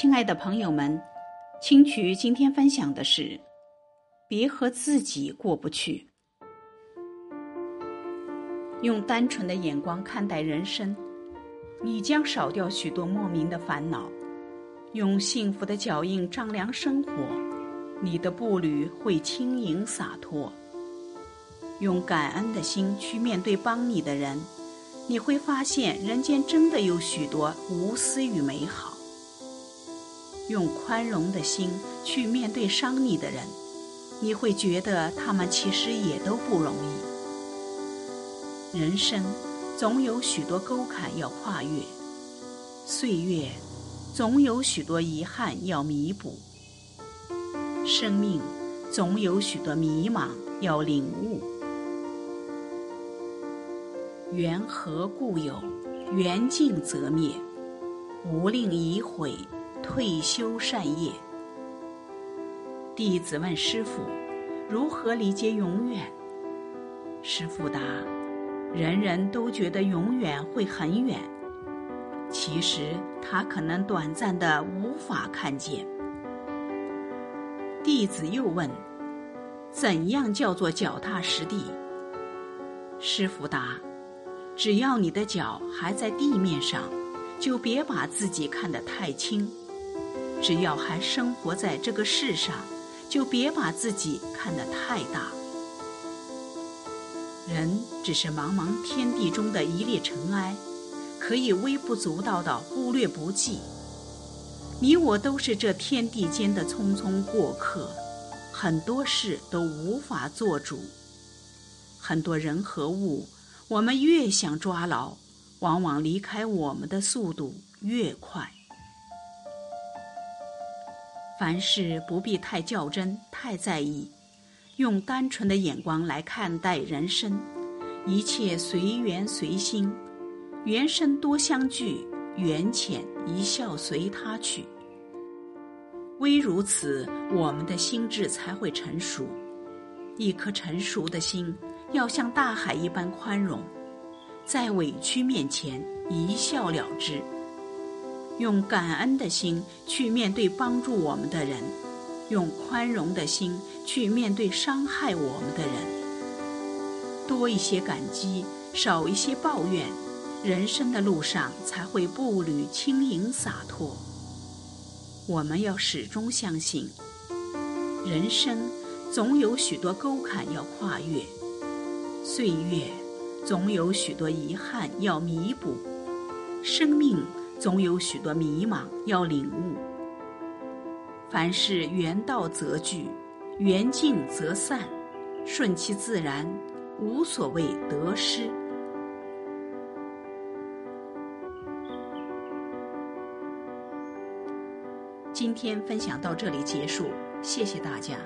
亲爱的朋友们，青曲今天分享的是：别和自己过不去。用单纯的眼光看待人生，你将少掉许多莫名的烦恼；用幸福的脚印丈量生活，你的步履会轻盈洒脱；用感恩的心去面对帮你的人，你会发现人间真的有许多无私与美好。用宽容的心去面对伤你的人，你会觉得他们其实也都不容易。人生总有许多沟坎要跨越，岁月总有许多遗憾要弥补，生命总有许多迷茫要领悟。缘何故有？缘尽则灭，无令已毁。退休善业。弟子问师傅：“如何理解永远？”师傅答：“人人都觉得永远会很远，其实它可能短暂的无法看见。”弟子又问：“怎样叫做脚踏实地？”师傅答：“只要你的脚还在地面上，就别把自己看得太轻。”只要还生活在这个世上，就别把自己看得太大。人只是茫茫天地中的一粒尘埃，可以微不足道的忽略不计。你我都是这天地间的匆匆过客，很多事都无法做主。很多人和物，我们越想抓牢，往往离开我们的速度越快。凡事不必太较真、太在意，用单纯的眼光来看待人生，一切随缘随心，缘深多相聚，缘浅一笑随他去。唯如此，我们的心智才会成熟。一颗成熟的心，要像大海一般宽容，在委屈面前一笑了之。用感恩的心去面对帮助我们的人，用宽容的心去面对伤害我们的人。多一些感激，少一些抱怨，人生的路上才会步履轻盈洒脱。我们要始终相信，人生总有许多沟坎要跨越，岁月总有许多遗憾要弥补，生命。总有许多迷茫要领悟。凡事缘到则聚，缘尽则散，顺其自然，无所谓得失。今天分享到这里结束，谢谢大家。